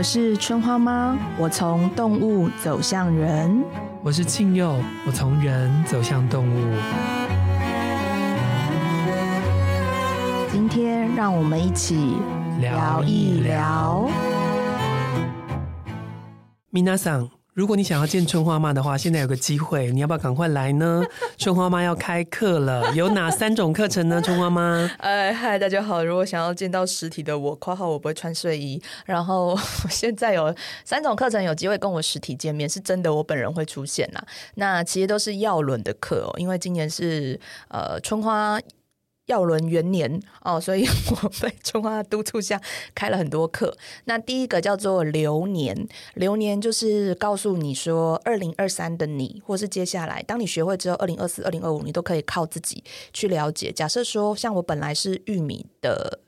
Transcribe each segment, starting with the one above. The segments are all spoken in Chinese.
我是春花妈，我从动物走向人。我是庆佑，我从人走向动物。今天让我们一起聊一聊。米娜桑。如果你想要见春花妈的话，现在有个机会，你要不要赶快来呢？春花妈要开课了，有哪三种课程呢？春花妈，哎嗨，大家好！如果想要见到实体的我，括号我不会穿睡衣。然后现在有三种课程有机会跟我实体见面，是真的，我本人会出现啦。那其实都是耀轮的课哦，因为今年是呃春花。药轮元年哦，所以 我被春花督促下开了很多课。那第一个叫做流年，流年就是告诉你说，二零二三的你，或是接下来，当你学会之后，二零二四、二零二五，你都可以靠自己去了解。假设说，像我本来是玉米的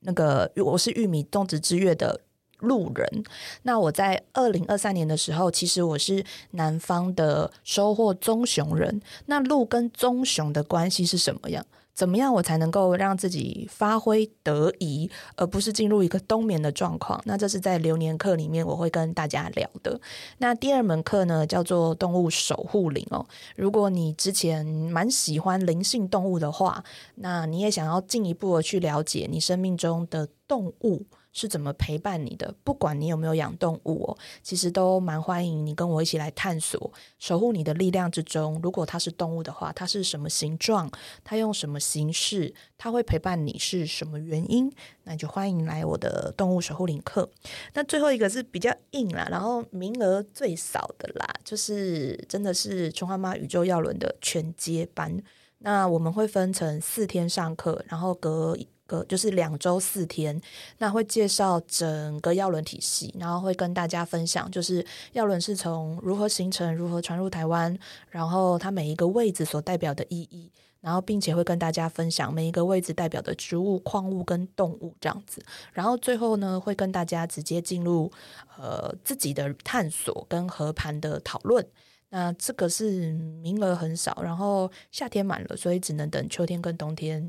那个，我是玉米种植之月的路人，那我在二零二三年的时候，其实我是南方的收获棕熊人。那鹿跟棕熊的关系是什么样？怎么样我才能够让自己发挥得宜，而不是进入一个冬眠的状况？那这是在流年课里面我会跟大家聊的。那第二门课呢，叫做动物守护灵哦。如果你之前蛮喜欢灵性动物的话，那你也想要进一步的去了解你生命中的动物。是怎么陪伴你的？不管你有没有养动物哦，其实都蛮欢迎你跟我一起来探索守护你的力量之中。如果它是动物的话，它是什么形状？它用什么形式？它会陪伴你是什么原因？那就欢迎来我的动物守护领课。那最后一个是比较硬啦，然后名额最少的啦，就是真的是春花妈宇宙药轮的全接班。那我们会分成四天上课，然后隔。个就是两周四天，那会介绍整个药轮体系，然后会跟大家分享，就是药轮是从如何形成、如何传入台湾，然后它每一个位置所代表的意义，然后并且会跟大家分享每一个位置代表的植物、矿物跟动物这样子，然后最后呢会跟大家直接进入呃自己的探索跟和盘的讨论。那这个是名额很少，然后夏天满了，所以只能等秋天跟冬天。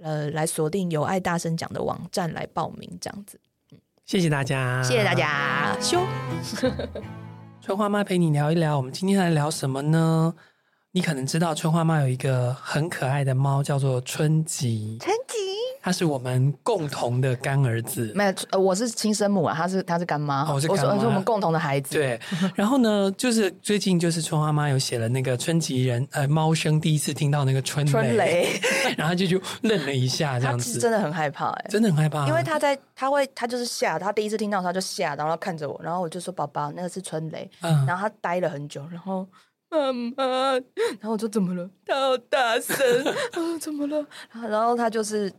呃，来锁定有爱大声讲的网站来报名，这样子。嗯，谢谢大家，谢谢大家，修。春花妈陪你聊一聊，我们今天来聊什么呢？你可能知道，春花妈有一个很可爱的猫，叫做春吉。春吉。他是我们共同的干儿子，没有，呃，我是亲生母啊，他是他是干妈，哦、我是干妈，我是我们共同的孩子。对，然后呢，就是最近就是春花妈有写了那个春吉人，呃，猫生第一次听到那个春雷，春雷 然后就就愣了一下，这样子，真的很害怕、欸，哎，真的很害怕、啊，因为他在他会他就是吓，他第一次听到他就吓，然后看着我，然后我就说宝宝，那个是春雷，嗯，然后他呆了很久，然后妈妈，然后我说怎么了？他好大声 啊，怎么了？然后他就是。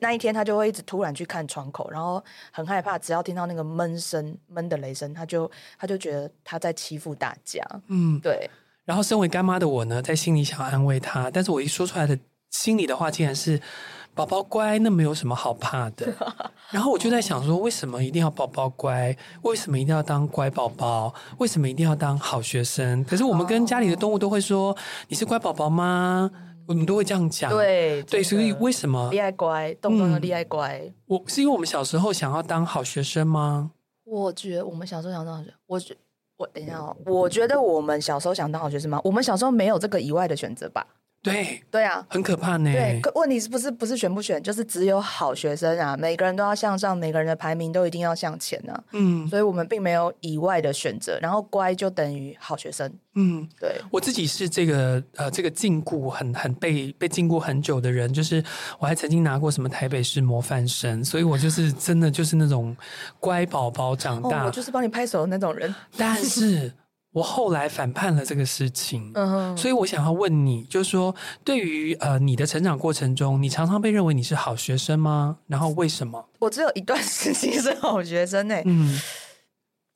那一天，他就会一直突然去看窗口，然后很害怕。只要听到那个闷声、闷的雷声，他就他就觉得他在欺负大家。嗯，对。然后，身为干妈的我呢，在心里想安慰他，但是我一说出来的心里的话，竟然是“宝宝乖”，那没有什么好怕的。然后我就在想说，为什么一定要宝宝乖？为什么一定要当乖宝宝？为什么一定要当好学生？可是我们跟家里的动物都会说：“你是乖宝宝吗？”我们都会这样讲，对对，所以为什么？厉害乖，动动的厉害乖。我是因为我们小时候想要当好学生吗？我觉得我们小时候想当好学生，我觉我等一下哦，我觉得我们小时候想当好学生吗？我们小时候没有这个以外的选择吧？对对啊，很可怕呢。对，可问题是不是不是选不选，就是只有好学生啊，每个人都要向上，每个人的排名都一定要向前呢、啊。嗯，所以我们并没有以外的选择，然后乖就等于好学生。嗯，对，我自己是这个呃这个禁锢很很被被禁锢很久的人，就是我还曾经拿过什么台北市模范生，所以我就是真的就是那种乖宝宝长大，哦、我就是帮你拍手的那种人，但是。我后来反叛了这个事情，嗯哼，所以我想要问你，就是说，对于呃你的成长过程中，你常常被认为你是好学生吗？然后为什么？我只有一段时期是好学生诶，嗯，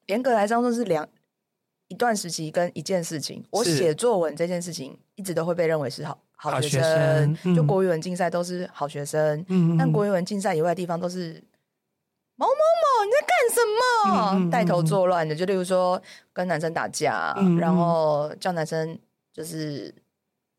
严格来说，说是两一段时期跟一件事情。我写作文这件事情一直都会被认为是好好学生，学生嗯、就国语文竞赛都是好学生，嗯，但国语文竞赛以外的地方都是。某某某，你在干什么？嗯、带头作乱的，就例如说跟男生打架，嗯、然后叫男生就是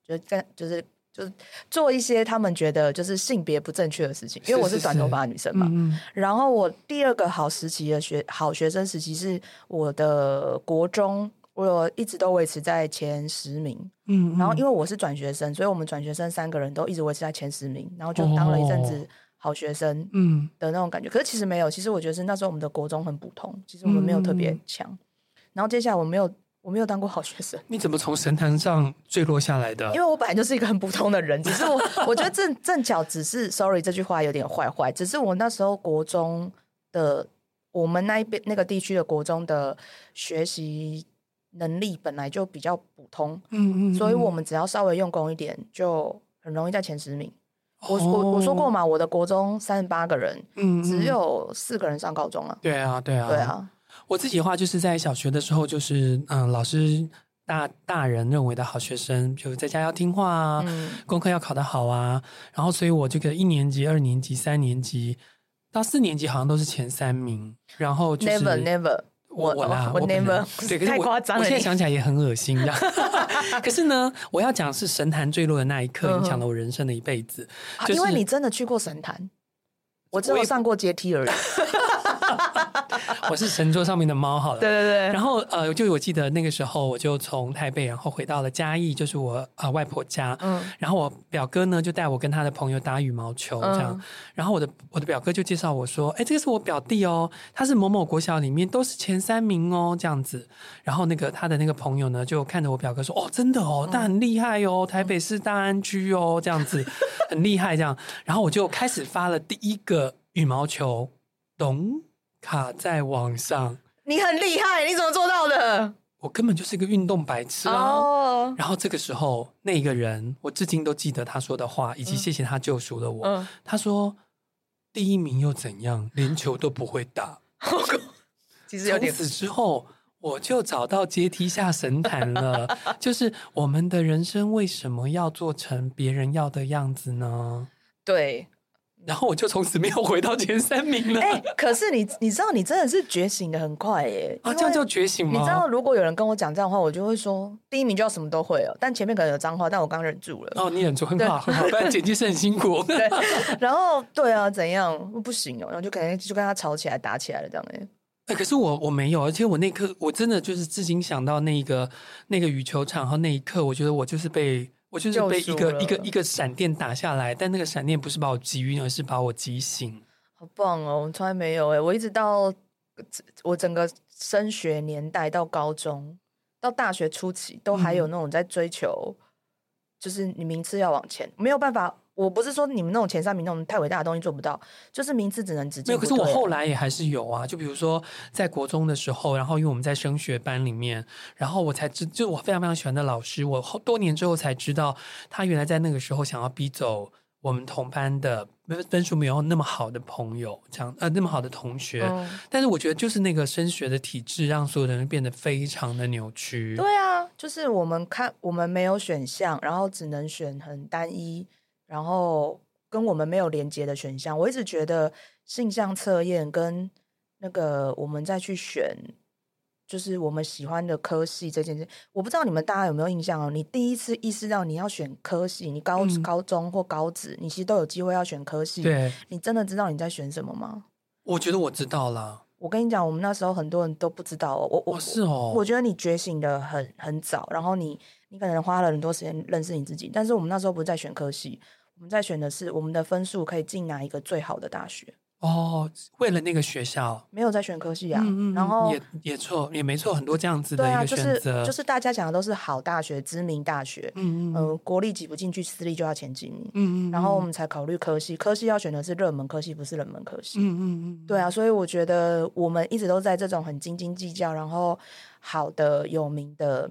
就跟就是就是做一些他们觉得就是性别不正确的事情。因为我是短头发的女生嘛。然后我第二个好时期的学好学生时期是我的国中，我一直都维持在前十名。嗯，嗯。然后因为我是转学生，所以我们转学生三个人都一直维持在前十名，然后就当了一阵子好学生。嗯。的那种感觉、哦，可是其实没有。其实我觉得是那时候我们的国中很普通，其实我们没有特别强。嗯、然后接下来我没有。我没有当过好学生，你怎么从神坛上坠落下来的？因为我本来就是一个很普通的人，只是我 我觉得正正巧只是，sorry 这句话有点坏坏，只是我那时候国中的我们那一边那个地区的国中的学习能力本来就比较普通，嗯嗯，所以我们只要稍微用功一点，就很容易在前十名。我我我说过嘛，我的国中三十八个人，嗯，只有四个人上高中了。对啊，对啊，对啊。我自己的话，就是在小学的时候，就是嗯，老师大大人认为的好学生，就在家要听话啊，嗯、功课要考得好啊，然后所以我这个一年级、二年级、三年级到四年级好像都是前三名，然后就是 never never 我我啦，我 never 对，太夸张了，我现在想起来也很恶心。可是呢，我要讲是神坛坠落的那一刻，影响了我人生的一辈子，就是，因为你真的去过神坛，我只有上过阶梯而已。我是神桌上面的猫，好了。对对对。然后呃，就我记得那个时候，我就从台北，然后回到了嘉义，就是我啊、呃、外婆家。嗯。然后我表哥呢，就带我跟他的朋友打羽毛球，这样。嗯、然后我的我的表哥就介绍我说：“哎，这个是我表弟哦，他是某某国小里面都是前三名哦，这样子。”然后那个他的那个朋友呢，就看着我表哥说：“哦，真的哦，他很厉害哦，台北市大安区哦，这样子 很厉害。”这样。然后我就开始发了第一个羽毛球，咚。卡在网上，你很厉害，你怎么做到的？我根本就是一个运动白痴啊！Oh. 然后这个时候，那个人我至今都记得他说的话，以及谢谢他救赎了我。嗯、他说：“第一名又怎样？连球都不会打。”其实有点。从此之后，我就找到阶梯下神坛了。就是我们的人生为什么要做成别人要的样子呢？对。然后我就从此没有回到前三名了。哎、欸，可是你你知道，你真的是觉醒的很快耶！啊，这样叫觉醒吗？你知道，如果有人跟我讲这样的话，我就会说，第一名就要什么都会哦。但前面可能有脏话，但我刚忍住了。哦，你忍住很好，很好。不然剪辑是很辛苦。对。然后，对啊，怎样不行哦？然后就可能就跟他吵起来，打起来了，这样哎。哎，可是我我没有，而且我那刻我真的就是至今想到那个那个羽球场，然后那一刻，我觉得我就是被。我就是被一个一个一个闪电打下来，但那个闪电不是把我击晕，而是把我击醒。好棒哦！我从来没有哎，我一直到我整个升学年代到高中到大学初期，都还有那种在追求，嗯、就是你名次要往前，没有办法。我不是说你们那种前三名那种太伟大的东西做不到，就是名次只能直接。没有，可是我后来也还是有啊。就比如说在国中的时候，然后因为我们在升学班里面，然后我才知，就我非常非常喜欢的老师，我后多年之后才知道，他原来在那个时候想要逼走我们同班的分数没有那么好的朋友，这样呃那么好的同学。嗯。但是我觉得就是那个升学的体制，让所有的人变得非常的扭曲。对啊，就是我们看我们没有选项，然后只能选很单一。然后跟我们没有连接的选项，我一直觉得性向测验跟那个我们再去选，就是我们喜欢的科系这件事，我不知道你们大家有没有印象哦？你第一次意识到你要选科系，你高、嗯、高中或高职，你其实都有机会要选科系。对，你真的知道你在选什么吗？我觉得我知道了。我跟你讲，我们那时候很多人都不知道哦。我我、哦、是哦，我觉得你觉醒的很很早，然后你你可能花了很多时间认识你自己，但是我们那时候不是在选科系。我们在选的是我们的分数可以进哪一个最好的大学哦。为了那个学校，没有在选科系啊。嗯嗯，然后也也错，也没错，很多这样子的一个选择。对啊，就是就是大家讲的都是好大学、知名大学。嗯嗯，呃，国立挤不进去，私立就要前几名。嗯嗯，然后我们才考虑科系，科系要选的是热门科系，不是冷门科系。嗯嗯嗯，对啊，所以我觉得我们一直都在这种很斤斤计较，然后好的、有名的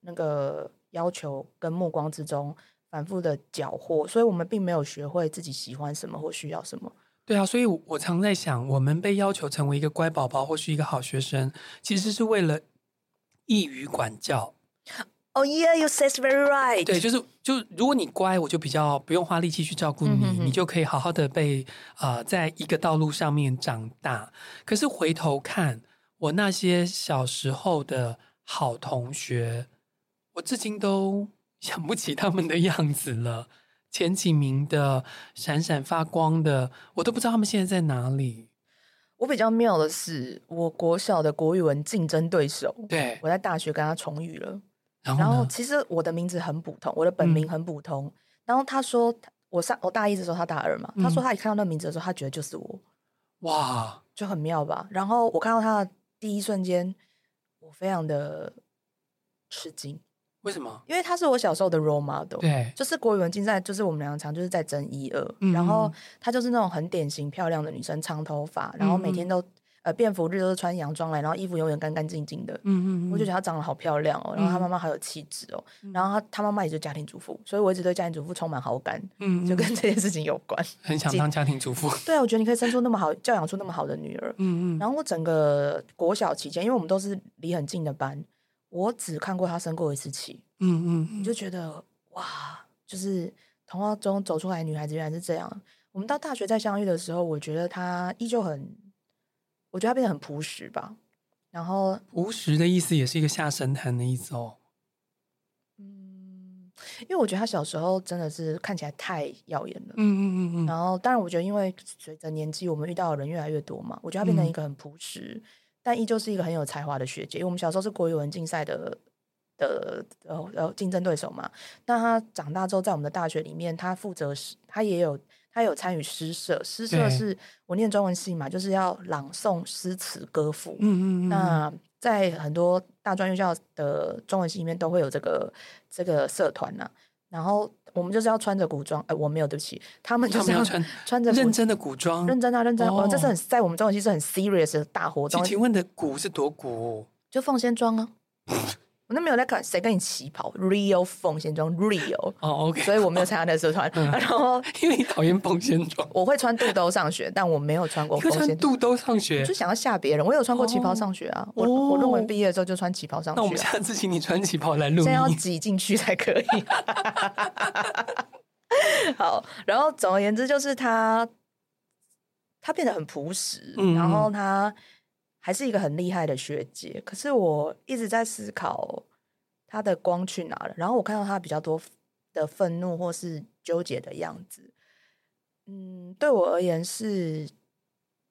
那个要求跟目光之中。反复的搅和，所以我们并没有学会自己喜欢什么或需要什么。对啊，所以我常在想，我们被要求成为一个乖宝宝或是一个好学生，其实是为了易于管教。Oh yeah, you says very right。对，就是就如果你乖，我就比较不用花力气去照顾你，嗯、哼哼你就可以好好的被啊、呃，在一个道路上面长大。可是回头看我那些小时候的好同学，我至今都。想不起他们的样子了。前几名的闪闪发光的，我都不知道他们现在在哪里。我比较妙的是，我国小的国语文竞争对手，对，我在大学跟他重遇了。然后，然后其实我的名字很普通，我的本名很普通。嗯、然后他说，我上我大一的时候，他大二嘛。嗯、他说他一看到那名字的时候，他觉得就是我。哇，就很妙吧？然后我看到他的第一瞬间，我非常的吃惊。为什么？因为他是我小时候的 role model，对，就是国语文竞赛，就是我们两个常就是在争一二，嗯、然后她就是那种很典型漂亮的女生，长头发，然后每天都、嗯、呃便服日都是穿洋装来，然后衣服永远干干净净的，嗯嗯，我就觉得她长得好漂亮哦，然后她妈妈好有气质哦，嗯、然后她她妈妈也是家庭主妇，所以我一直对家庭主妇充满好感，嗯，就跟这件事情有关，很想当家庭主妇，对啊，我觉得你可以生出那么好，教养出那么好的女儿，嗯嗯，然后我整个国小期间，因为我们都是离很近的班，我只看过他生过一次气。嗯嗯，你就觉得哇，就是童话中走出来的女孩子原来是这样。我们到大学再相遇的时候，我觉得她依旧很，我觉得她变得很朴实吧。然后朴实的意思也是一个下神坛的意思哦。嗯，因为我觉得她小时候真的是看起来太耀眼了。嗯嗯嗯嗯。然后当然，我觉得因为随着年纪，我们遇到的人越来越多嘛，我觉得她变成一个很朴实，嗯、但依旧是一个很有才华的学姐。因为我们小时候是国语文竞赛的。的呃呃竞争对手嘛，那她长大之后在我们的大学里面，她负责诗，他也有她有参与诗社，诗社是我念中文系嘛，就是要朗诵诗词歌赋。嗯嗯嗯。那在很多大专院校的中文系里面都会有这个这个社团呐、啊，然后我们就是要穿着古装，哎、呃，我没有，对不起，他们就是要穿 穿着认真的古装，认真啊，认真，哦，这是很在我们中文系是很 serious 的大活动。请问的古是多古？就凤仙装啊。我都没有在看谁跟你旗袍，real 凤仙装，real 哦，OK，所以我没有参加那个社团。然后因为你讨厌凤仙装，我会穿肚兜上学，但我没有穿过凤仙。穿肚兜上学，就想要吓别人。我有穿过旗袍上学啊，我我论文毕业的时候就穿旗袍上学。那我们下次请你穿旗袍来录，现在要挤进去才可以。好，然后总而言之，就是他他变得很朴实，然后他。还是一个很厉害的学姐，可是我一直在思考她的光去哪了。然后我看到她比较多的愤怒或是纠结的样子。嗯，对我而言是，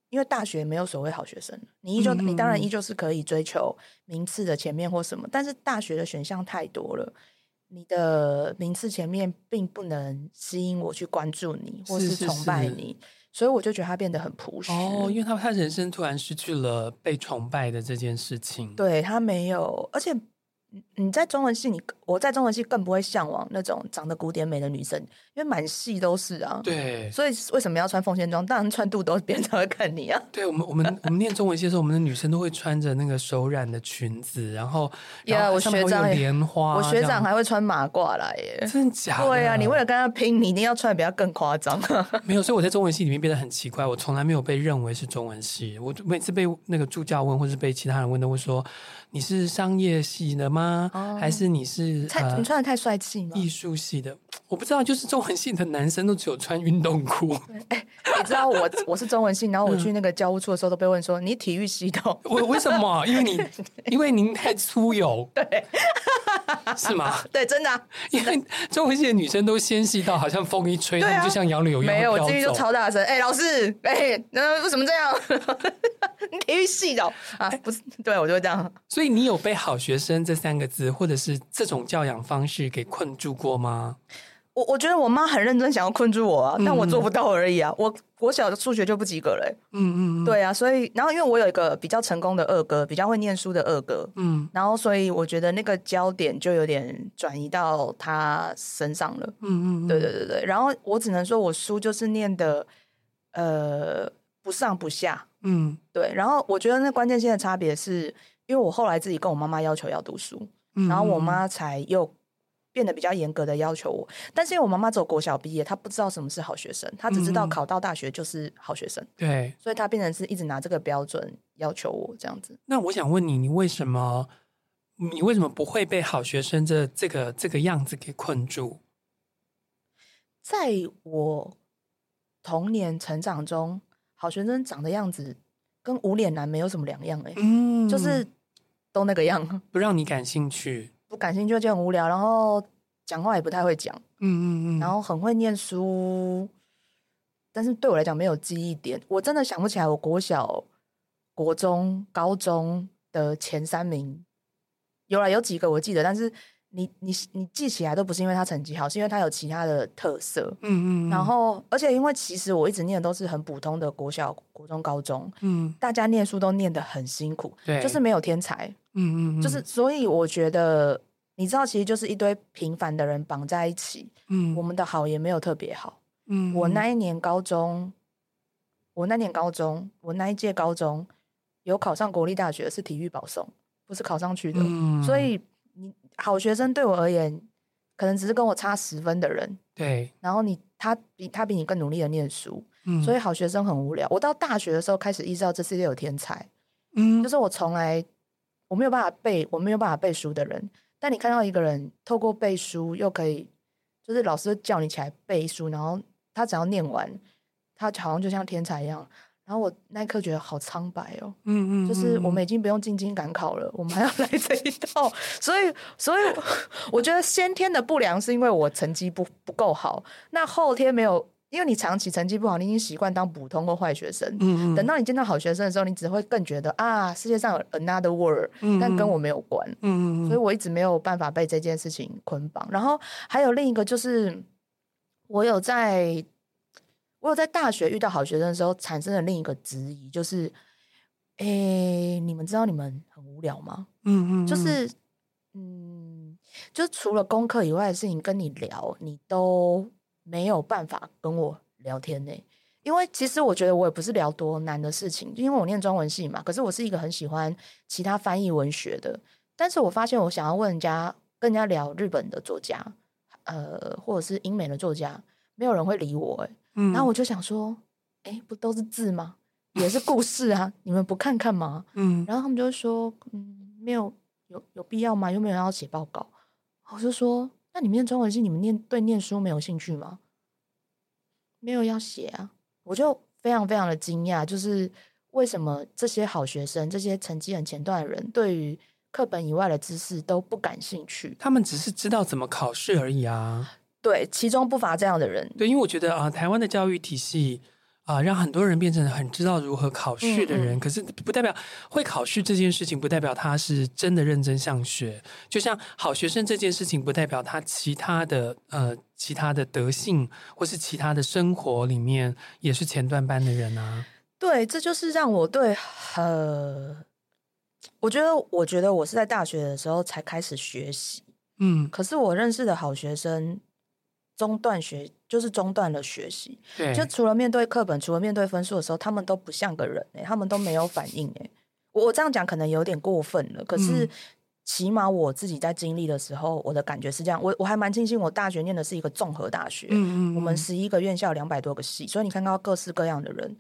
因为大学没有所谓好学生，你依旧，你当然依旧是可以追求名次的前面或什么，但是大学的选项太多了，你的名次前面并不能吸引我去关注你或是崇拜你。是是是。所以我就觉得他变得很朴实哦，因为他他人生突然失去了被崇拜的这件事情。对，他没有，而且。你在中文系，你我在中文系更不会向往那种长得古典美的女生，因为满系都是啊。对，所以为什么要穿凤仙装？当然穿肚兜，别人才会看你啊。对我们，我们我们念中文系的时候，我们的女生都会穿着那个手染的裙子，然后呀，我学长莲花，我学长还会穿马褂来耶，真的假的？对啊，你为了跟他拼，你一定要穿的比他更夸张。没有，所以我在中文系里面变得很奇怪，我从来没有被认为是中文系。我每次被那个助教问，或是被其他人问，都会说。你是商业系的吗？哦、还是你是？太你穿的太帅气吗？艺术系的，我不知道。就是中文系的男生都只有穿运动裤。哎，你知道我我是中文系，然后我去那个教务处的时候都被问说、嗯、你体育系的。我为什么？因为你 因为您太粗油。对，是吗？对，真的、啊。因为中文系的女生都纤细到好像风一吹，她们、啊、就像杨柳一样。没有，我今天就超大声。哎，老师，哎，那为什么这样？你体育系的啊？不是，对我就会这样。所以你有被“好学生”这三个字，或者是这种教养方式给困住过吗？我我觉得我妈很认真想要困住我啊，但我做不到而已啊。嗯、我我小的数学就不及格嘞、欸。嗯嗯嗯，对啊。所以，然后因为我有一个比较成功的二哥，比较会念书的二哥，嗯，然后所以我觉得那个焦点就有点转移到他身上了。嗯嗯，对对对对。然后我只能说我书就是念的，呃，不上不下。嗯，对。然后我觉得那关键性的差别是。因为我后来自己跟我妈妈要求要读书，嗯、然后我妈才又变得比较严格的要求我。但是因为我妈妈只有国小毕业，她不知道什么是好学生，她只知道考到大学就是好学生。对、嗯，所以她变成是一直拿这个标准要求我这样子。那我想问你，你为什么你为什么不会被好学生这这个这个样子给困住？在我童年成长中，好学生长的样子跟无脸男没有什么两样哎、欸，嗯，就是。都那个样，不让你感兴趣，不感兴趣就很无聊。然后讲话也不太会讲，嗯嗯嗯，然后很会念书，但是对我来讲没有记忆点，我真的想不起来我国小、国中、高中的前三名，有了有几个我记得，但是。你你你记起来都不是因为他成绩好，是因为他有其他的特色。嗯，嗯嗯。然后，而且因为其实我一直念的都是很普通的国小、国中、高中。嗯。大家念书都念得很辛苦，对，就是没有天才。嗯，嗯嗯。就是，所以我觉得，你知道，其实就是一堆平凡的人绑在一起。嗯。我们的好也没有特别好。嗯。我那一年高中，我那年高中，我那一届高中有考上国立大学，是体育保送，不是考上去的。嗯。所以。你好学生对我而言，可能只是跟我差十分的人。对，然后你他比他比你更努力的念书，嗯，所以好学生很无聊。我到大学的时候开始意识到这世界有天才，嗯，就是我从来我没有办法背，我没有办法背书的人。但你看到一个人透过背书又可以，就是老师叫你起来背书，然后他只要念完，他好像就像天才一样。然后我那一刻觉得好苍白哦，嗯，嗯嗯，就是我们已经不用进京赶考了，我们还要来这一套，所以，所以我觉得先天的不良是因为我成绩不不够好，那后天没有，因为你长期成绩不好，你已经习惯当普通或坏学生，嗯嗯，等到你见到好学生的时候，你只会更觉得啊，世界上有 another world，嗯，但跟我没有关，嗯嗯，所以我一直没有办法被这件事情捆绑。然后还有另一个就是，我有在。我有在大学遇到好学生的时候，产生了另一个质疑，就是，诶、欸，你们知道你们很无聊吗？嗯嗯，就是，嗯，就除了功课以外的事情跟你聊，你都没有办法跟我聊天呢。因为其实我觉得我也不是聊多难的事情，因为我念中文系嘛。可是我是一个很喜欢其他翻译文学的，但是我发现我想要问人家，跟人家聊日本的作家，呃，或者是英美的作家，没有人会理我诶。然后我就想说，哎，不都是字吗？也是故事啊，你们不看看吗？嗯，然后他们就说，嗯，没有，有有必要吗？又没有人要写报告。我就说，那你们念中文系，你们念对念书没有兴趣吗？没有要写啊，我就非常非常的惊讶，就是为什么这些好学生，这些成绩很前段的人，对于课本以外的知识都不感兴趣？他们只是知道怎么考试而已啊。对，其中不乏这样的人。对，因为我觉得啊，台湾的教育体系啊，让很多人变成很知道如何考试的人。嗯嗯，可是不代表会考试这件事情，不代表他是真的认真上学。就像好学生这件事情，不代表他其他的呃其他的德性，或是其他的生活里面也是前段班的人啊。对，这就是让我对呃，我觉得，我觉得我是在大学的时候才开始学习。嗯，可是我认识的好学生。中断学就是中断了学习，对，就除了面对课本，除了面对分数的时候，他们都不像个人哎、欸，他们都没有反应哎、欸。我我这样讲可能有点过分了，可是起码我自己在经历的时候，我的感觉是这样。我我还蛮庆幸，我大学念的是一个综合大学，嗯嗯，嗯，我们十一个院校两百多个系，所以你看到各式各样的人，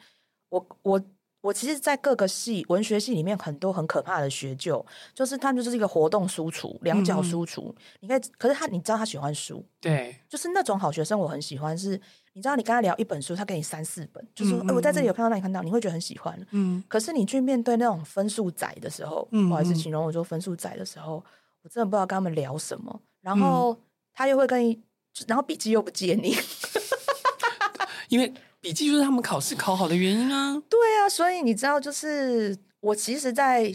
我我。我其实，在各个系文学系里面，很多很可怕的学究，就是他就是一个活动输出，两脚输出。嗯、你可以，可是他，你知道他喜欢书，对，就是那种好学生，我很喜欢。是，你知道，你跟他聊一本书，他给你三四本，就是说，哎、我在这里有看到，那里看到，你会觉得很喜欢。嗯，可是你去面对那种分数仔的时候，嗯，不好意思，形容我说分数仔的时候，我真的不知道跟他们聊什么。然后他又会跟你，然后笔记又不借你，因为。笔记就是他们考试考好的原因啊！对啊，所以你知道，就是我其实在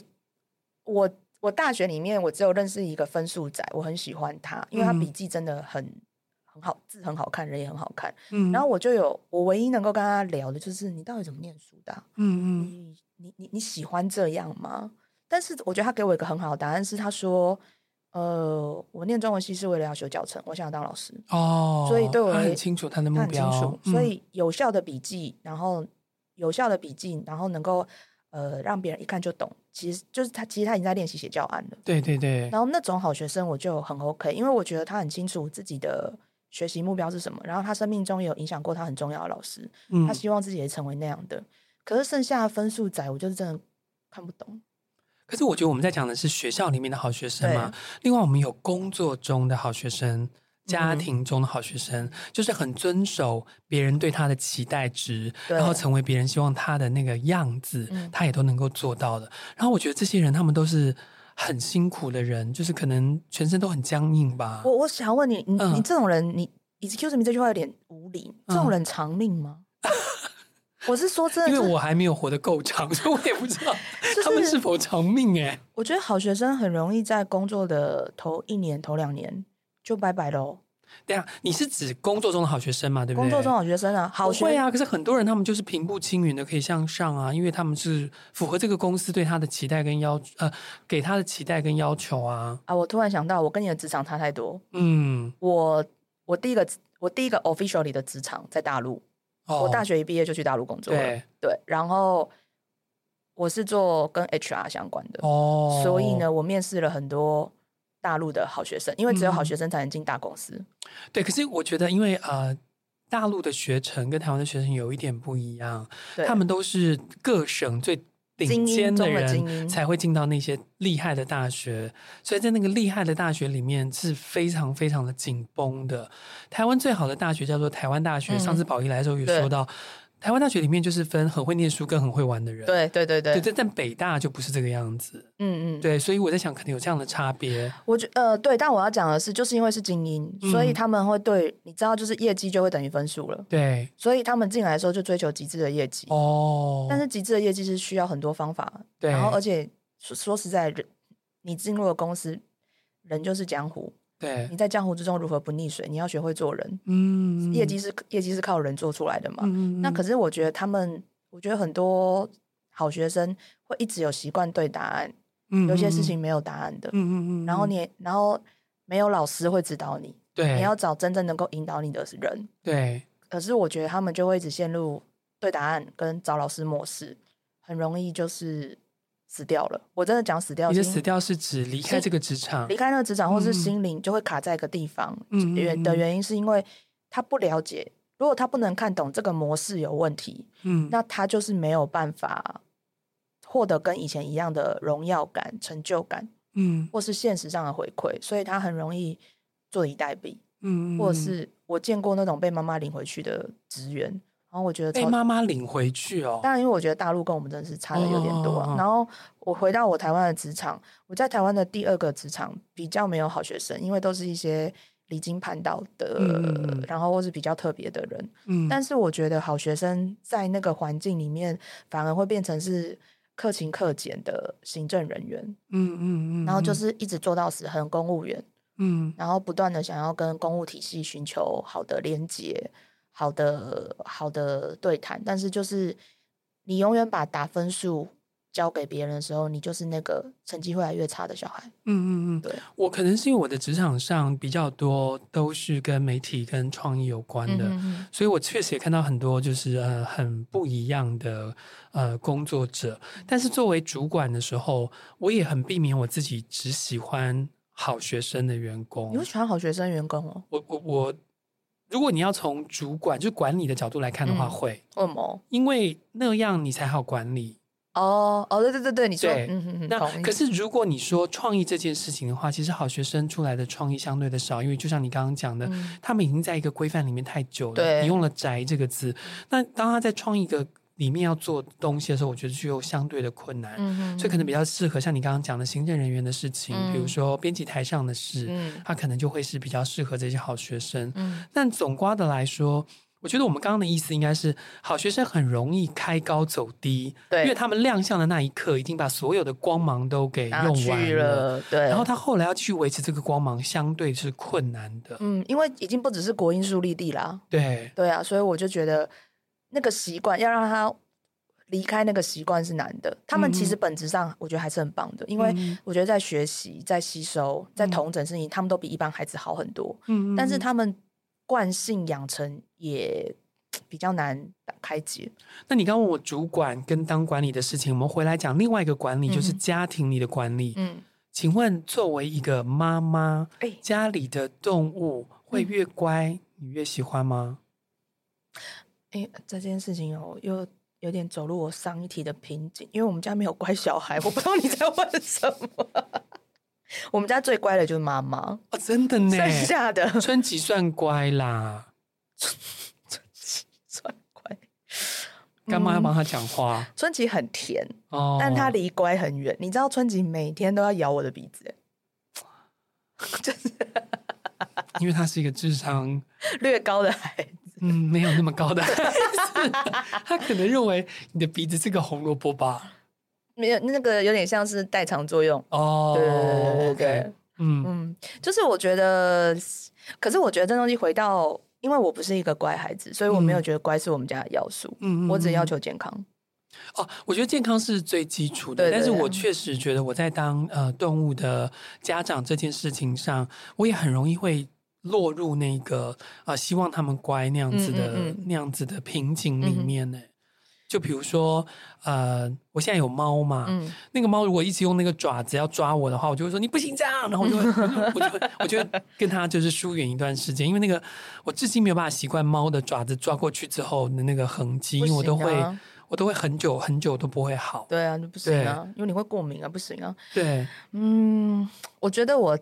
我我大学里面，我只有认识一个分数仔，我很喜欢他，因为他笔记真的很很好，字很好看，人也很好看。嗯，然后我就有我唯一能够跟他聊的就是你到底怎么念书的啊？嗯嗯，你你你你喜欢这样吗？但是我觉得他给我一个很好的答案是，他说。呃，我念中文系是为了要修教程，我想要当老师。哦，所以对我很清楚他的目标，很清楚，嗯、所以有效的笔记，然后有效的笔记，然后能够呃让别人一看就懂，其实就是他其实他已经在练习写教案了，对对对，然后那种好学生我就很 OK，因为我觉得他很清楚自己的学习目标是什么，然后他生命中也有影响过他很重要的老师，嗯、他希望自己也成为那样的，可是剩下的分数仔，我就是真的看不懂。可是我觉得我们在讲的是学校里面的好学生嘛，另外我们有工作中的好学生，家庭中的好学生，嗯、就是很遵守别人对他的期待值，然后成为别人希望他的那个样子，嗯、他也都能够做到的。然后我觉得这些人他们都是很辛苦的人，就是可能全身都很僵硬吧。我我想问你，你、嗯、你这种人，你 excuse me 这句话有点无理。这种人长命吗？嗯、我是说真的，因为我还没有活得够长，所以我也不知道 他们是否长命、欸。哎，我觉得好学生很容易在工作的头一年、头两年就拜拜喽。对啊，你是指工作中的好学生嘛？对不对？工作中好学生啊，好学会啊。可是很多人他们就是平步青云的，可以向上啊，因为他们是符合这个公司对他的期待跟要呃给他的期待跟要求啊。啊，我突然想到，我跟你的职场差太多。嗯，我我第一个我第一个 officially 的职场在大陆，哦、我大学一毕业就去大陆工作了。对对，然后我是做跟 HR 相关的哦，所以呢，我面试了很多。大陆的好学生，因为只有好学生才能进大公司。嗯。对，可是我觉得，因为呃，大陆的学程跟台湾的学程有一点不一样，他们都是各省最顶尖的人才会进到那些厉害的大学，所以在那个厉害的大学里面是非常非常的紧绷的。台湾最好的大学叫做台湾大学，嗯、上次宝仪来的时候有说到。台湾大学里面就是分很会念书跟很会玩的人，对对对对，对，但北大就不是这个样子，嗯嗯，对，所以我在想，可能有这样的差别。我觉呃对，但我要讲的是，就是因为是精英，嗯、所以他们会对你知道，就是业绩就会等于分数了，对，所以他们进来的时候就追求极致的业绩。哦。但是极致的业绩是需要很多方法，对，然后而且说说实在，人你进入了公司，人就是江湖。对，你在江湖之中如何不溺水？你要学会做人。嗯，业绩是业绩是靠人做出来的嘛。嗯，那可是我觉得他们，我觉得很多好学生会一直有习惯对答案。嗯，有些事情没有答案的。嗯嗯嗯。然后你，然后没有老师会指导你。对。你要找真正能够引导你的人。对。可是我觉得他们就会一直陷入对答案跟找老师模式，很容易就是。死掉了，我真的讲死掉。你的死掉是指离开这个职场，离开那个职场，或是心灵就会卡在一个地方。原、嗯、的原因是因为他不了解，如果他不能看懂这个模式有问题，嗯，那他就是没有办法获得跟以前一样的荣耀感、成就感，嗯，或是现实上的回馈，所以他很容易坐以待毙，嗯，或者是我见过那种被妈妈领回去的职员。然后我觉得被妈妈领回去哦。当然，因为我觉得大陆跟我们真的是差的有点多啊。然后我回到我台湾的职场，我在台湾的第二个职场比较没有好学生，因为都是一些离经叛道的，嗯、然后或是比较特别的人。嗯。但是我觉得好学生在那个环境里面，反而会变成是克勤克俭的行政人员。嗯嗯嗯。然后就是一直做到死，很公务员。嗯。然后不断的想要跟公务体系寻求好的连接。好的，好的对谈，但是就是你永远把打分数交给别人的时候，你就是那个成绩越来越差的小孩。嗯嗯嗯，对，我可能是因为我的职场上比较多都是跟媒体跟创意有关的，所以我确实也看到很多就是呃很不一样的呃工作者。但是作为主管的时候，我也很避免我自己只喜欢好学生的员工。你会喜欢好学生员工哦？我我我。如果你要从主管就是管理的角度来看的话，会为什么？因为那样你才好管理。哦哦，对对对对，你说。对，那可是如果你说创意这件事情的话，其实好学生出来的创意相对的少，因为就像你刚刚讲的，他们已经在一个规范里面太久了。对，你用了“宅”这个字，那当他在创意一个。里面要做东西的时候，我觉得就有相对的困难，嗯、所以可能比较适合像你刚刚讲的行政人员的事情，嗯、比如说编辑台上的事，嗯、他可能就会是比较适合这些好学生。嗯、但总括的来说，我觉得我们刚刚的意思应该是，好学生很容易开高走低，对，因为他们亮相的那一刻已经把所有的光芒都给用完了，对。然后他后来要继续维持这个光芒，相对是困难的。嗯，因为已经不只是国英数立地啦，对，对啊，所以我就觉得。那个习惯要让他离开，那个习惯是难的。他们其实本质上，我觉得还是很棒的，嗯、因为我觉得在学习、在吸收、在同整事情，嗯、他们都比一般孩子好很多。嗯，但是他们惯性养成也比较难开解。那你刚问我主管跟当管理的事情，我们回来讲另外一个管理，就是家庭里的管理。嗯，请问作为一个妈妈，欸、家里的动物会越乖，嗯、你越喜欢吗？哎、欸，这件事情哦，又有点走入我上一题的瓶颈，因为我们家没有乖小孩，我不知道你在问什么。我们家最乖的就是妈妈哦，真的呢，剩下的春吉算乖啦，春吉算乖。干妈要帮他讲话。春吉很甜哦，但他离乖很远。你知道春吉每天都要咬我的鼻子，就是因为他是一个智商略高的孩子。嗯，没有那么高的，他可能认为你的鼻子是个红萝卜吧？没有，那个有点像是代偿作用哦。对对对对对，嗯嗯，就是我觉得，可是我觉得这东西回到。因为我不是一个乖孩子，所以我没有觉得乖是我们家的要素。嗯，我只要求健康。哦，我觉得健康是最基础的。对对对，但是我确实觉得我在当呃动物的家长这件事情上，我也很容易会落入那个啊、呃，希望他们乖那样子的嗯嗯嗯。那样子的瓶颈里面呢。嗯就比如说，呃，我现在有猫嘛，嗯，那个猫如果一直用那个爪子要抓我的话，我就会说你不行这样，然后我就会，我就会，我就会跟他就是疏远一段时间，因为那个我至今没有办法习惯猫的爪子抓过去之后的那个痕迹，啊、因为我都会，我都会很久很久都不会好。对啊，就不行啊，因为你会过敏啊，不行啊。对，嗯，我觉得我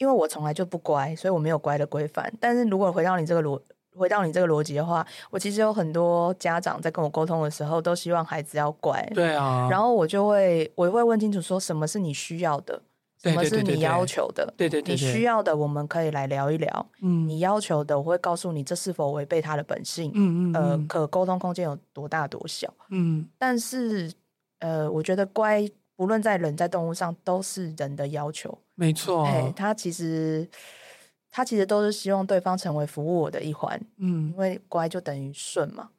因为我从来就不乖，所以我没有乖的规范。但是如果回到你这个逻。回到你这个逻辑的话，我其实有很多家长在跟我沟通的时候，都希望孩子要乖。对啊，然后我就会，我会问清楚，说什么是你需要的，什么是你要求的。对对对，你需要的，我们可以来聊一聊。嗯，你要求的，我会告诉你这是否违背他的本性。嗯嗯，呃，可沟通空间有多大多小。嗯，但是呃，我觉得乖，不论在人在动物上，都是人的要求。没错，哎，他其实。他其实都是希望对方成为服务我的一环，嗯，因为乖就等于顺嘛。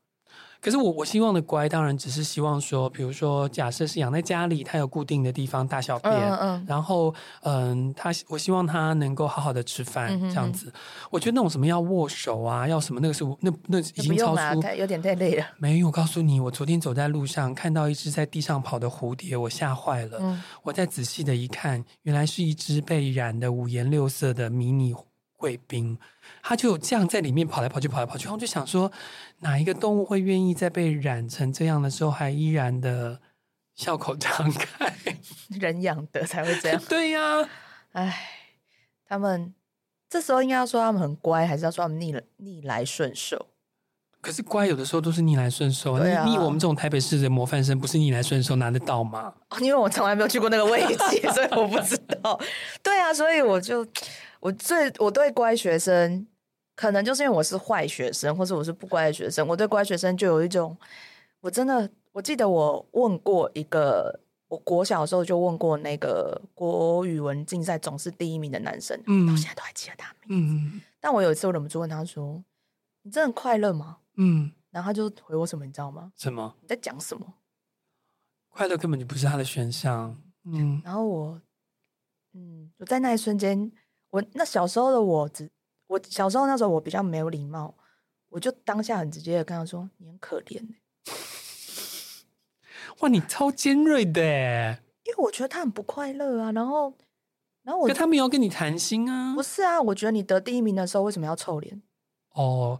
可是我我希望的乖，当然只是希望说，比如说，假设是养在家里，它有固定的地方大小便，嗯嗯，然后嗯，它我希望它能够好好的吃饭，嗯、这样子。我觉得那种什么要握手啊，要什么那个是那那已经超出，有点太累了。没有，我告诉你，我昨天走在路上看到一只在地上跑的蝴蝶，我吓坏了。嗯、我再仔细的一看，原来是一只被染的五颜六色的迷你。贵宾，他就这样在里面跑来跑去，跑来跑去。然后就想说，哪一个动物会愿意在被染成这样的时候，还依然的笑口常开？人养的才会这样。对呀、啊，哎，他们这时候应该要说他们很乖，还是要说他们逆逆来顺受？可是乖有的时候都是逆来顺受。对啊，逆我们这种台北市的模范生，不是逆来顺受拿得到吗？因为我从来没有去过那个位置，所以我不知道。对啊，所以我就。我最我对乖学生，可能就是因为我是坏学生，或者我是不乖的学生。我对乖学生就有一种，我真的我记得我问过一个，我国小的时候就问过那个国语文竞赛总是第一名的男生，嗯，到现在都还记得他名字。嗯，但我有一次我忍不住问他说：“你真的快乐吗？”嗯，然后他就回我什么，你知道吗？什么？你在讲什么？快乐根本就不是他的选项。嗯，然后我，嗯，我在那一瞬间。我那小时候的我只，我小时候那时候我比较没有礼貌，我就当下很直接的跟他说：“你很可怜。”哇，你超尖锐的耶！因为我觉得他很不快乐啊，然后，然后我，他没有跟你谈心啊？不是啊，我觉得你得第一名的时候为什么要臭脸？哦。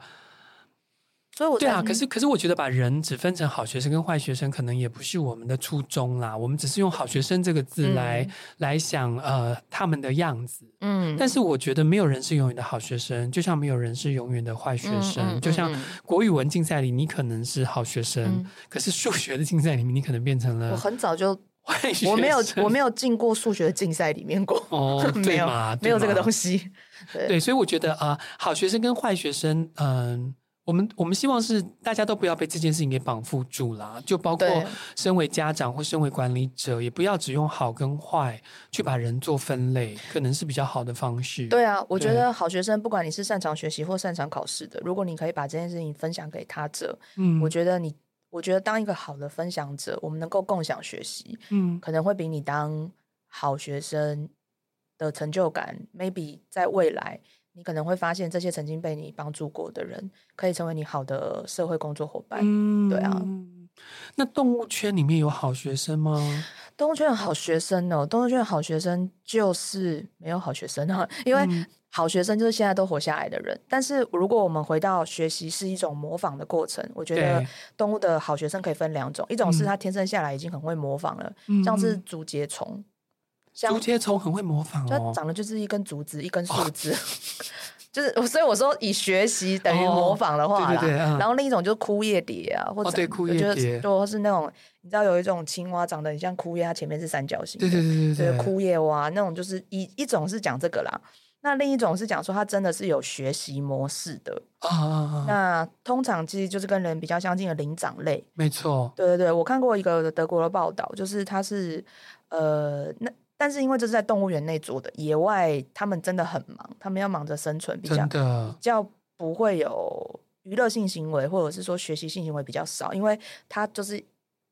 所以我对啊，可是可是我觉得把人只分成好学生跟坏学生，可能也不是我们的初衷啦。我们只是用好学生这个字来、嗯、来想呃他们的样子。嗯，但是我觉得没有人是永远的好学生，就像没有人是永远的坏学生。嗯嗯、就像国语文竞赛里，你可能是好学生，嗯、可是数学的竞赛里面，你可能变成了。我很早就我没有我没有 进过数学的竞赛里面过。哦？没有没有这个东西。对，对，所以我觉得啊、呃，好学生跟坏学生，嗯、呃。我们我们希望是大家都不要被这件事情给绑缚住啦，就包括身为家长或身为管理者，也不要只用好跟坏去把人做分类，可能是比较好的方式。对啊，我觉得好学生，不管你是擅长学习或擅长考试的，如果你可以把这件事情分享给他者，嗯，我觉得你，我觉得当一个好的分享者，我们能够共享学习，嗯，可能会比你当好学生的成就感，maybe 在未来。你可能会发现，这些曾经被你帮助过的人，可以成为你好的社会工作伙伴。嗯，对啊。那动物圈里面有好学生吗？动物圈有好学生哦，动物圈有好学生就是没有好学生啊，因为好学生就是现在都活下来的人。嗯、但是如果我们回到学习是一种模仿的过程，我觉得动物的好学生可以分两种，一种是他天生下来已经很会模仿了，嗯、像是竹节虫。竹节虫很会模仿哦，它长得就是一根竹子，一根树枝，就是所以我说以学习等于模仿的话啦，哦对对对嗯、然后另一种就是枯叶蝶啊，或者、哦、对枯叶蝶，或是那种你知道有一种青蛙长得很像枯叶，它前面是三角形，对对对对对，枯叶蛙那种就是一一种是讲这个啦。那另一种是讲说，它真的是有学习模式的啊。那通常其实就是跟人比较相近的灵长类，没错。对对对，我看过一个德国的报道，就是它是呃，那但是因为这是在动物园内做的，野外他们真的很忙，他们要忙着生存，比较比较不会有娱乐性行为，或者是说学习性行为比较少，因为他就是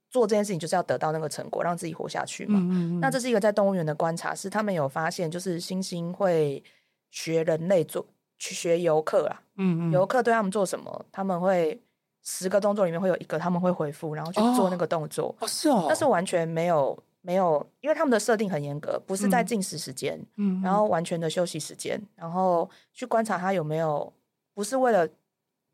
做这件事情就是要得到那个成果，让自己活下去嘛。嗯嗯嗯。那这是一个在动物园的观察，是他们有发现，就是猩猩会。学人类做去学游客啊，嗯嗯，游客对他们做什么，他们会十个动作里面会有一个他们会回复，然后去做那个动作。哦，是哦，但是完全没有没有，因为他们的设定很严格，不是在进食时间，嗯，然后完全的休息时间，然后去观察他有没有，不是为了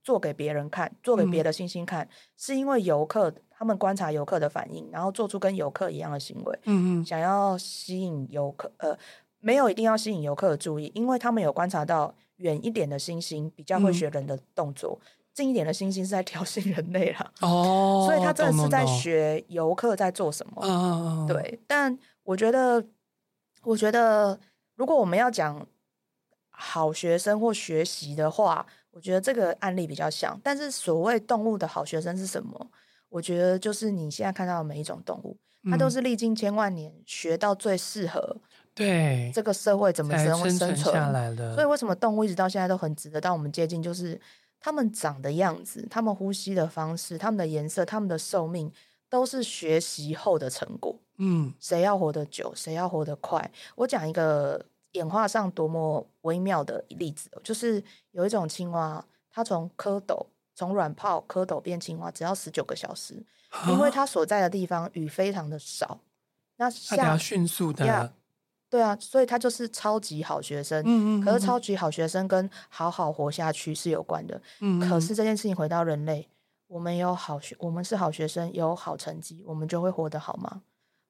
做给别人看，做给别的猩猩看，是因为游客他们观察游客的反应，然后做出跟游客一样的行为，嗯嗯，想要吸引游客，呃。没有一定要吸引游客的注意，因为他们有观察到远一点的猩猩比较会学人的动作，嗯、近一点的星星是在挑衅人类啦。哦，所以他真的是在学游客在做什么。哦、对，但我觉得，我觉得如果我们要讲好学生或学习的话，我觉得这个案例比较像。但是所谓动物的好学生是什么？我觉得就是你现在看到的每一种动物，它都是历经千万年学到最适合。对这个社会怎么生生存下来的？所以为什么动物一直到现在都很值得到我们接近？就是它们长的样子、他们呼吸的方式、他们的颜色、他们的寿命，都是学习后的成果。嗯，谁要活得久，谁要活得快？我讲一个演化上多么微妙的例子，就是有一种青蛙，它从蝌蚪从卵泡蝌蚪变青蛙，只要十九个小时，因为它所在的地方雨非常的少。那它比较迅速的。对啊，所以他就是超级好学生。嗯嗯。可是超级好学生跟好好活下去是有关的。嗯。可是这件事情回到人类，我们有好学，我们是好学生，有好成绩，我们就会活得好吗？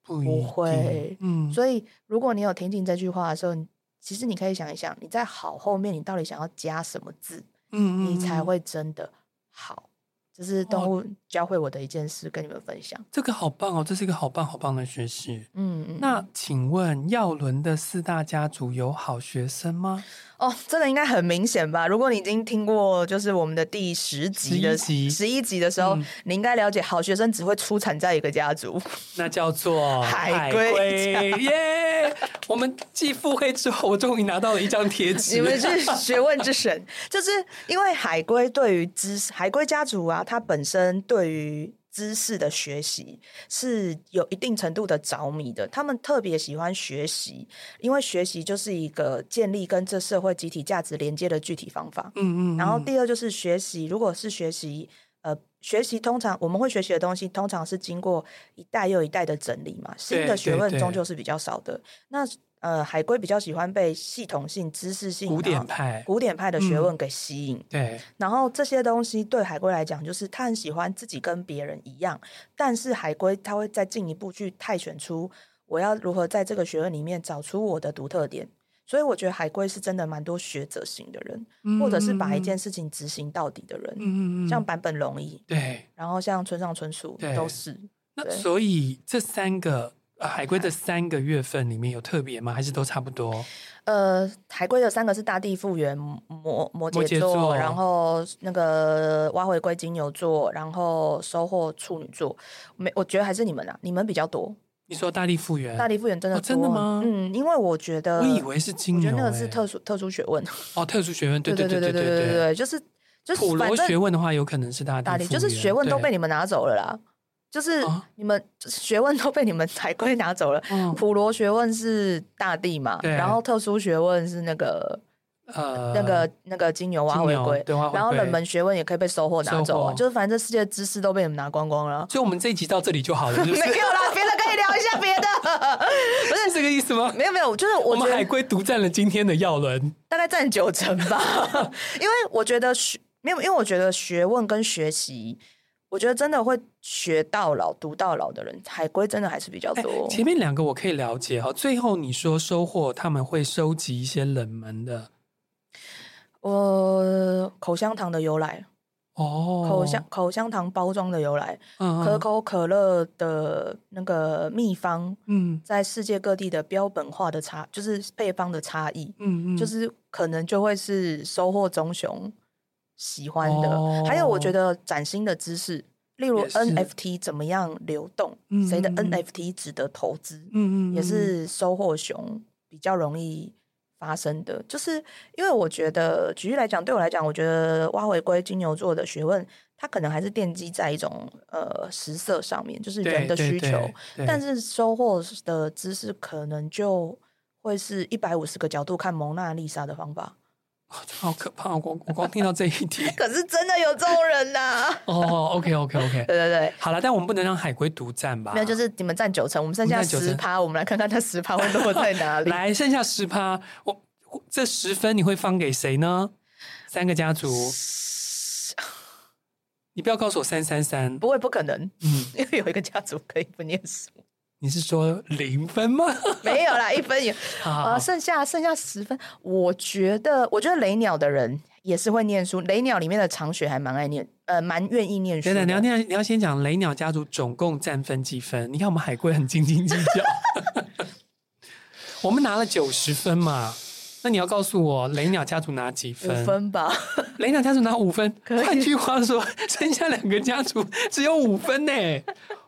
不，不会。嗯。所以如果你有听进这句话的时候，其实你可以想一想，你在好后面，你到底想要加什么字？嗯，你才会真的好。这是动物教会我的一件事，跟你们分享。这个好棒哦，这是一个好棒好棒的学习。嗯嗯。那请问耀伦的四大家族有好学生吗？哦，这个应该很明显吧？如果你已经听过，就是我们的第十集的十一集，十一集的时候，嗯、你应该了解，好学生只会出产在一个家族，那叫做 海龟。耶!我们继腹黑之后，我终于拿到了一张贴纸。你们是 学问之神，就是因为海龟对于知识，海龟家族啊，它本身对于。知识的学习是有一定程度的着迷的，他们特别喜欢学习，因为学习就是一个建立跟这社会集体价值连接的具体方法。嗯嗯。然后第二就是学习，如果是学习，呃，学习通常我们会学习的东西，通常是经过一代又一代的整理嘛，新的学问终究是比较少的。那呃，海龟比较喜欢被系统性、知识性、古典派、古典派的学问给吸引。嗯、对，然后这些东西对海龟来讲，就是他很喜欢自己跟别人一样，但是海龟他会再进一步去泰选出我要如何在这个学问里面找出我的独特点。所以我觉得海龟是真的蛮多学者型的人，嗯、或者是把一件事情执行到底的人。嗯嗯，像版本容易，对，然后像村上春树，对都是。那所以这三个。呃，海龟的三个月份里面有特别吗？还是都差不多？呃，海龟的三个是大地复原摩摩羯座，座然后那个挖回归金牛座，然后收获处女座。没，我觉得还是你们啊，你们比较多。你说大地复原，大地复原真的、哦、真的吗？嗯，因为我觉得，我以为是金牛，我觉得那个是特殊特殊学问。哦，特殊学问，对对对对对对对对对，就是就是普罗学问的话，有可能是大地大地，就是学问都被你们拿走了啦。就是你们学问都被你们海龟拿走了。普罗学问是大地嘛，然后特殊学问是那个呃那个那个金牛蛙回归，然后冷门学问也可以被收获拿走，就是反正这世界的知识都被你们拿光光了。所以我们这一集到这里就好了，没有啦，别的可以聊一下别的，不是这个意思吗？没有没有，就是我们海龟独占了今天的药轮，大概占九成吧。因为我觉得学没有，因为我觉得学问跟学习。我觉得真的会学到老、读到老的人，海归真的还是比较多。前面两个我可以了解哈，最后你说收获他们会收集一些冷门的，呃，口香糖的由来哦，口香口香糖包装的由来，嗯。可口可乐的那个秘方，嗯。在世界各地的标本化的差，就是配方的差异，嗯嗯，就是可能就会是收获棕熊喜欢的。哦还有，我觉得崭新的知识，例如 NFT 怎么样流动，嗯谁的 NFT 值得投资，嗯嗯也是收获熊比较容易发生的。就是因为我觉得，举例来讲，对我来讲，我觉得挖回归金牛座的学问，它可能还是奠基在一种呃实色上面，就是人的需求。，但是收获的知识可能就会是一百五十个角度看蒙娜丽莎的方法。好可怕！我光我光听到这一题，可是真的有这种人呐、啊！哦，OK OK OK，对对对，好了，但我们不能让海龟独占吧？没有，就是你们占九成，我们剩下十趴，我们来看看他十趴会落在 哪里。来，剩下十趴，我这十分你会放给谁呢？三个家族，你不要告诉我三三三，不会，不可能，嗯，因为有一个家族可以不念书。你是说零分吗？没有啦，一分也啊、呃，剩下剩下十分。我觉得，我觉得雷鸟的人也是会念书。雷鸟里面的长雪还蛮爱念，呃，蛮愿意念书。等等，你要念，你要先讲雷鸟家族总共占分几分？你看我们海龟很斤斤计较，我们拿了九十分嘛。那你要告诉我雷鸟家族拿几分？五分吧。雷鸟家族拿五分。换句话说，剩下两个家族只有五分呢。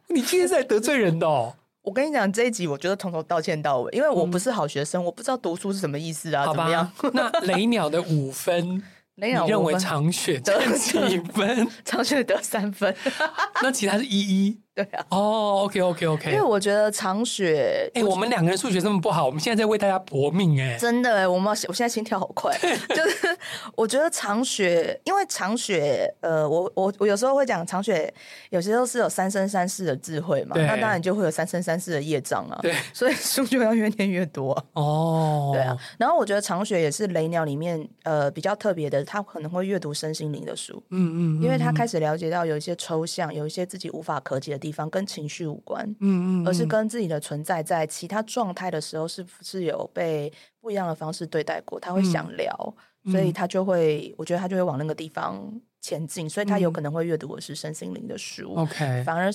你今天是在得罪人的哦。我跟你讲，这一集我觉得从头道歉到尾，因为我不是好学生，嗯、我不知道读书是什么意思啊。好，怎么样？那雷鸟的五分，雷认为长雪得几分？长雪得三分，那其他是一一。对啊，哦、okay. 因为我觉得长雪，哎、欸，我们两个人数学这么不好，我们现在在为大家搏命、欸，哎，真的、欸，我们我现在心跳好快，就是我觉得长雪，因为长雪，呃，我我我有时候会讲长雪，有些时候是有三生三世的智慧嘛，那当然就会有三生三世的业障啊，对，所以书就要越念越多、啊，哦，对啊，然后我觉得长雪也是雷鸟里面呃比较特别的，他可能会阅读身心灵的书，嗯嗯，嗯，因为他开始了解到有一些抽象，有一些自己无法可解的地方，跟情绪。无关，嗯，嗯嗯，而是跟自己的存在在其他状态的时候，是不是有被不一样的方式对待过？他会想聊，嗯、所以他就会，我觉得他就会往那个地方前进，所以他有可能会阅读的是身心灵的书。OK，、嗯、反而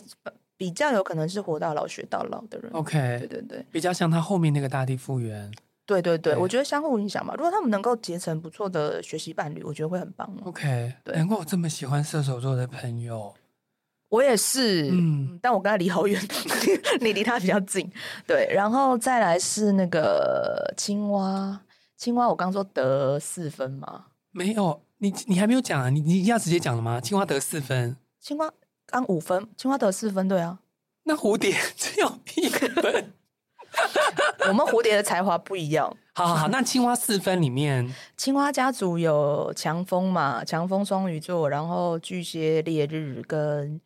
比较有可能是活到老学到老的人。OK，对对对，比较像他后面那个大地复原。对对对，对我觉得相互影响嘛。如果他们能够结成不错的学习伴侣，我觉得会很棒。OK，对，难怪我这么喜欢射手座的朋友。我也是，嗯，但我跟他离好远，你 离他比较近，对。然后再来是那个青蛙，青蛙我刚说得四分吗？没有，你你还没有讲啊？你你要直接讲了吗？青蛙得四分，青蛙刚五分，青蛙得四分，对啊。那蝴蝶 只有一分，我们蝴蝶的才华不一样。好好好，那青蛙四分里面，青蛙家族有强风嘛？强风双鱼座，然后巨蟹烈日跟。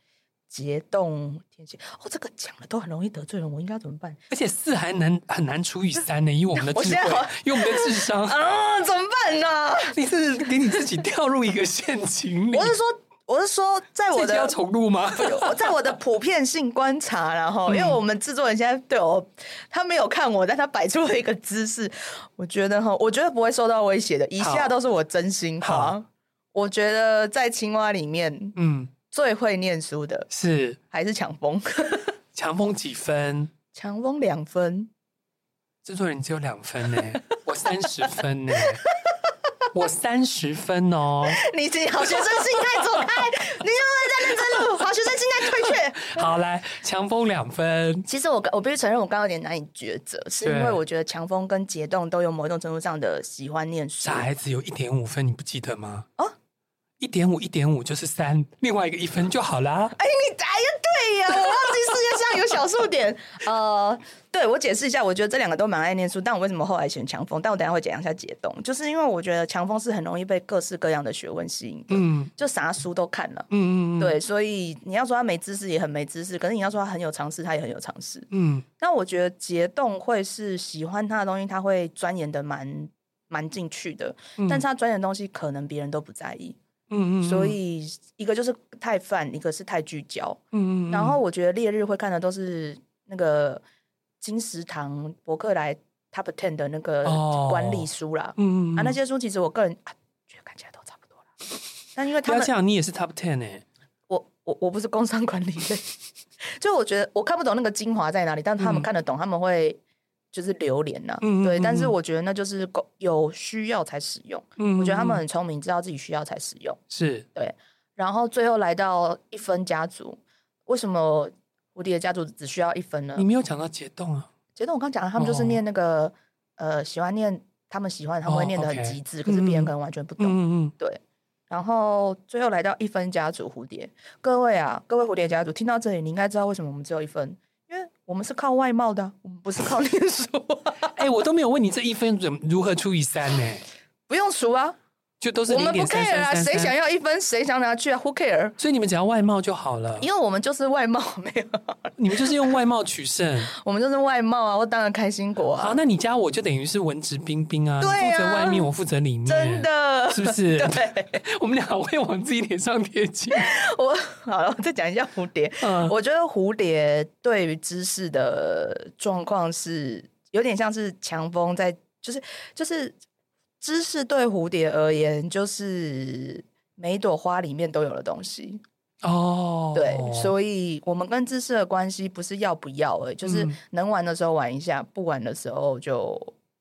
节动天气哦，这个讲了都很容易得罪人，我应该怎么办？而且四还难很难除以三呢，以我们的智慧，以我们的智商 啊，怎么办呢、啊？你是给你自己掉入一个陷阱里？我是说，我是说，在我的要重录吗？我在我的普遍性观察，然后 因为我们制作人现在对我，他没有看我，但他摆出了一个姿势，我觉得哈，我觉得不会受到威胁的。以下都是我真心话，我觉得在青蛙里面，嗯。最会念书的是还是强风？强风几分？强风两分。制作人只有两分呢，我三十分呢，我三十分哦。你这好学生心态走开，你又在认真录，好学生心态退却。好来，强风两分。其实我我必须承认，我刚刚有点难以抉择，是因为我觉得强风跟节动都有某一种程度上的喜欢念书。傻孩子有一点五分，你不记得吗？哦。一点五，一点五就是三，另外一个一分就好啦。哎，你哎呀，对呀，我忘记世界上有小数点。呃，对，我解释一下，我觉得这两个都蛮爱念书，但我为什么后来选强风？但我等一下会讲一下解冻，就是因为我觉得强风是很容易被各式各样的学问吸引的，嗯，就啥书都看了，嗯嗯，对，所以你要说他没知识也很没知识，可是你要说他很有常识，他也很有常识，嗯。那我觉得解冻会是喜欢他的东西，他会钻研的蛮蛮进去的，嗯、但是他钻研的东西可能别人都不在意。嗯嗯，所以一个就是太泛，一个是太聚焦。嗯嗯，然后我觉得烈日会看的都是那个金石堂博客来 Top Ten 的那个管理书啦。嗯嗯，啊，那些书其实我个人、啊、觉得看起来都差不多了。但因为他们这样，你也是 top ten 哎、欸。我我我不是工商管理类，就我觉得我看不懂那个精华在哪里，但他们看得懂，嗯、他们会就是榴莲呐、啊。嗯，对，但是我觉得那就是有需要才使用。嗯，我觉得他们很聪明，知道自己需要才使用。是对。然后最后来到一分家族，为什么蝴蝶家族只需要一分呢？你没有讲到解冻啊？解冻我刚讲了，他们就是念那个、哦、呃，喜欢念他们喜欢，他们会念的很极致，哦 okay、可是别人可能完全不懂。嗯嗯，对。然后最后来到一分家族蝴蝶，各位啊，各位蝴蝶家族，听到这里，你应该知道为什么我们只有一分，我们是靠外貌的，我们不是靠念书。哎、欸，我都没有问你这一分怎如何除以三呢？不用数啊。就都是我们不 care 啊，谁想要一分，谁想拿去啊？Who care？所以你们只要外貌就好了，因为我们就是外貌，没有你们就是用外貌取胜，我们就是外貌啊！我当然开心果啊！好，那你加我就等于是文质彬彬啊，对啊，你负责外面，我负责里面，真的是不是？对，我们俩会往自己脸上贴金。我好了，我再讲一下蝴蝶。嗯，我觉得蝴蝶对于知识的状况是有点像是强风在，就是就是。知识对蝴蝶而言，就是每一朵花里面都有的东西哦。对，所以我们跟知识的关系不是要不要而已，就是能玩的时候玩一下，不玩的时候就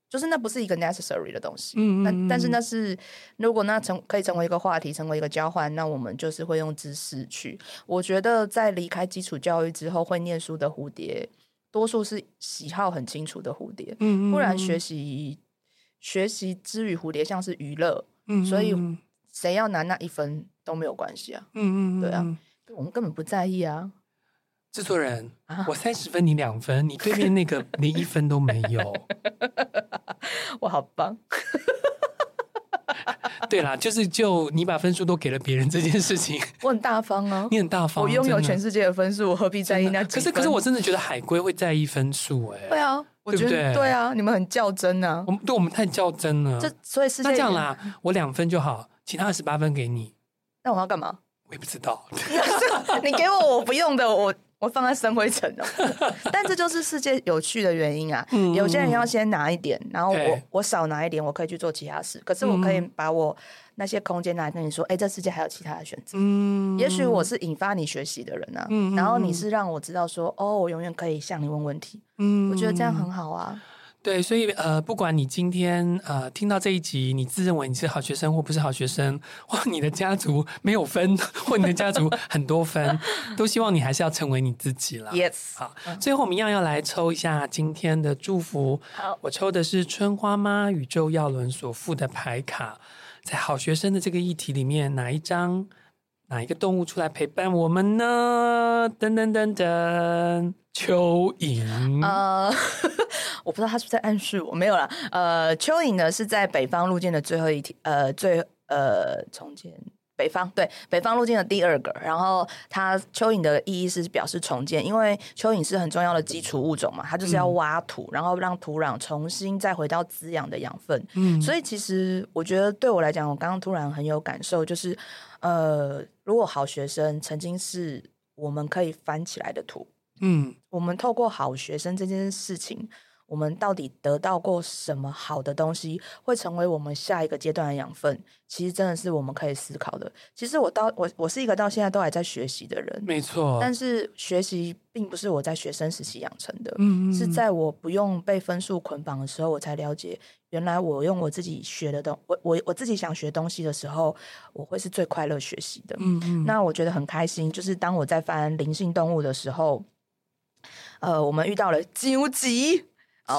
就是那不是一个 necessary 的东西。嗯，嗯，那但是那是如果那成可以成为一个话题，成为一个交换，那我们就是会用知识去。我觉得在离开基础教育之后，会念书的蝴蝶，多数是喜好很清楚的蝴蝶。嗯，不然学习。学习之于蝴蝶像是娱乐，嗯，所以谁要拿那一分都没有关系啊，嗯嗯，对啊，我们根本不在意啊。制作人，啊、我三十分，你两分，你对面那个 连一分都没有，我好棒。对啦，就是就你把分数都给了别人这件事情，我很大方啊，你很大方，我拥有全世界的分数，我何必在意那？可是可是我真的觉得海龟会在意分数哎，对啊。我觉得对，啊，你们很较真啊！我们对我们太较真了。这所以是那这样啦，我两分就好，其他二十八分给你。那我要干嘛？我也不知道。你给我我不用的，我我放在生灰尘哦。但这就是世界有趣的原因啊！嗯、有些人要先拿一点，然后我我少拿一点，我可以去做其他事。可是我可以把我。那些空间来跟你说，哎、欸，这世界还有其他的选择。嗯，也许我是引发你学习的人啊。嗯，然后你是让我知道说，哦，我永远可以向你问问题。嗯，我觉得这样很好啊。对，所以呃，不管你今天呃听到这一集，你自认为你是好学生或不是好学生，或你的家族没有分，或你的家族很多分，都希望你还是要成为你自己了。Yes。好，最后我们一样要来抽一下今天的祝福。好，我抽的是春花妈宇宙耀轮所附的牌卡。在好学生的这个议题里面，哪一张、哪一个动物出来陪伴我们呢？噔噔噔噔，蚯蚓。呃，我不知道他是不是在暗示我，没有了。呃，蚯蚓呢是在北方路径的最后一题，呃，最呃从前。北方对北方路径的第二个，然后它蚯蚓的意义是表示重建，因为蚯蚓是很重要的基础物种嘛，它就是要挖土，嗯、然后让土壤重新再回到滋养的养分。嗯，所以其实我觉得对我来讲，我刚刚突然很有感受，就是呃，如果好学生曾经是我们可以翻起来的土，嗯，我们透过好学生这件事情。我们到底得到过什么好的东西，会成为我们下一个阶段的养分？其实真的是我们可以思考的。其实我到我我是一个到现在都还在学习的人，没错。但是学习并不是我在学生时期养成的，嗯嗯，是在我不用被分数捆绑的时候，我才了解，原来我用我自己学的东，我我我自己想学东西的时候，我会是最快乐学习的。嗯嗯。那我觉得很开心，就是当我在翻灵性动物的时候，呃，我们遇到了荆棘。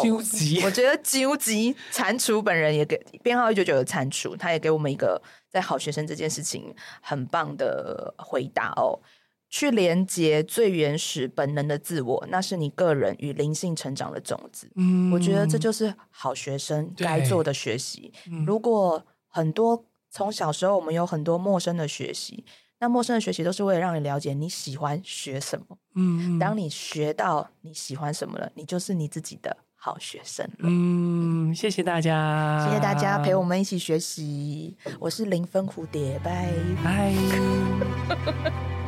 究极，我觉得纠集蟾蜍本人也给编号一九九的蟾蜍，他也给我们一个在好学生这件事情很棒的回答哦。去连接最原始本能的自我，那是你个人与灵性成长的种子。嗯，我觉得这就是好学生该做的学习。嗯，如果很多从小时候我们有很多陌生的学习，那陌生的学习都是为了让你了解你喜欢学什么。嗯，当你学到你喜欢什么了，你就是你自己的。好学生，嗯，谢谢大家，谢谢大家陪我们一起学习。我是零分蝴蝶，拜拜。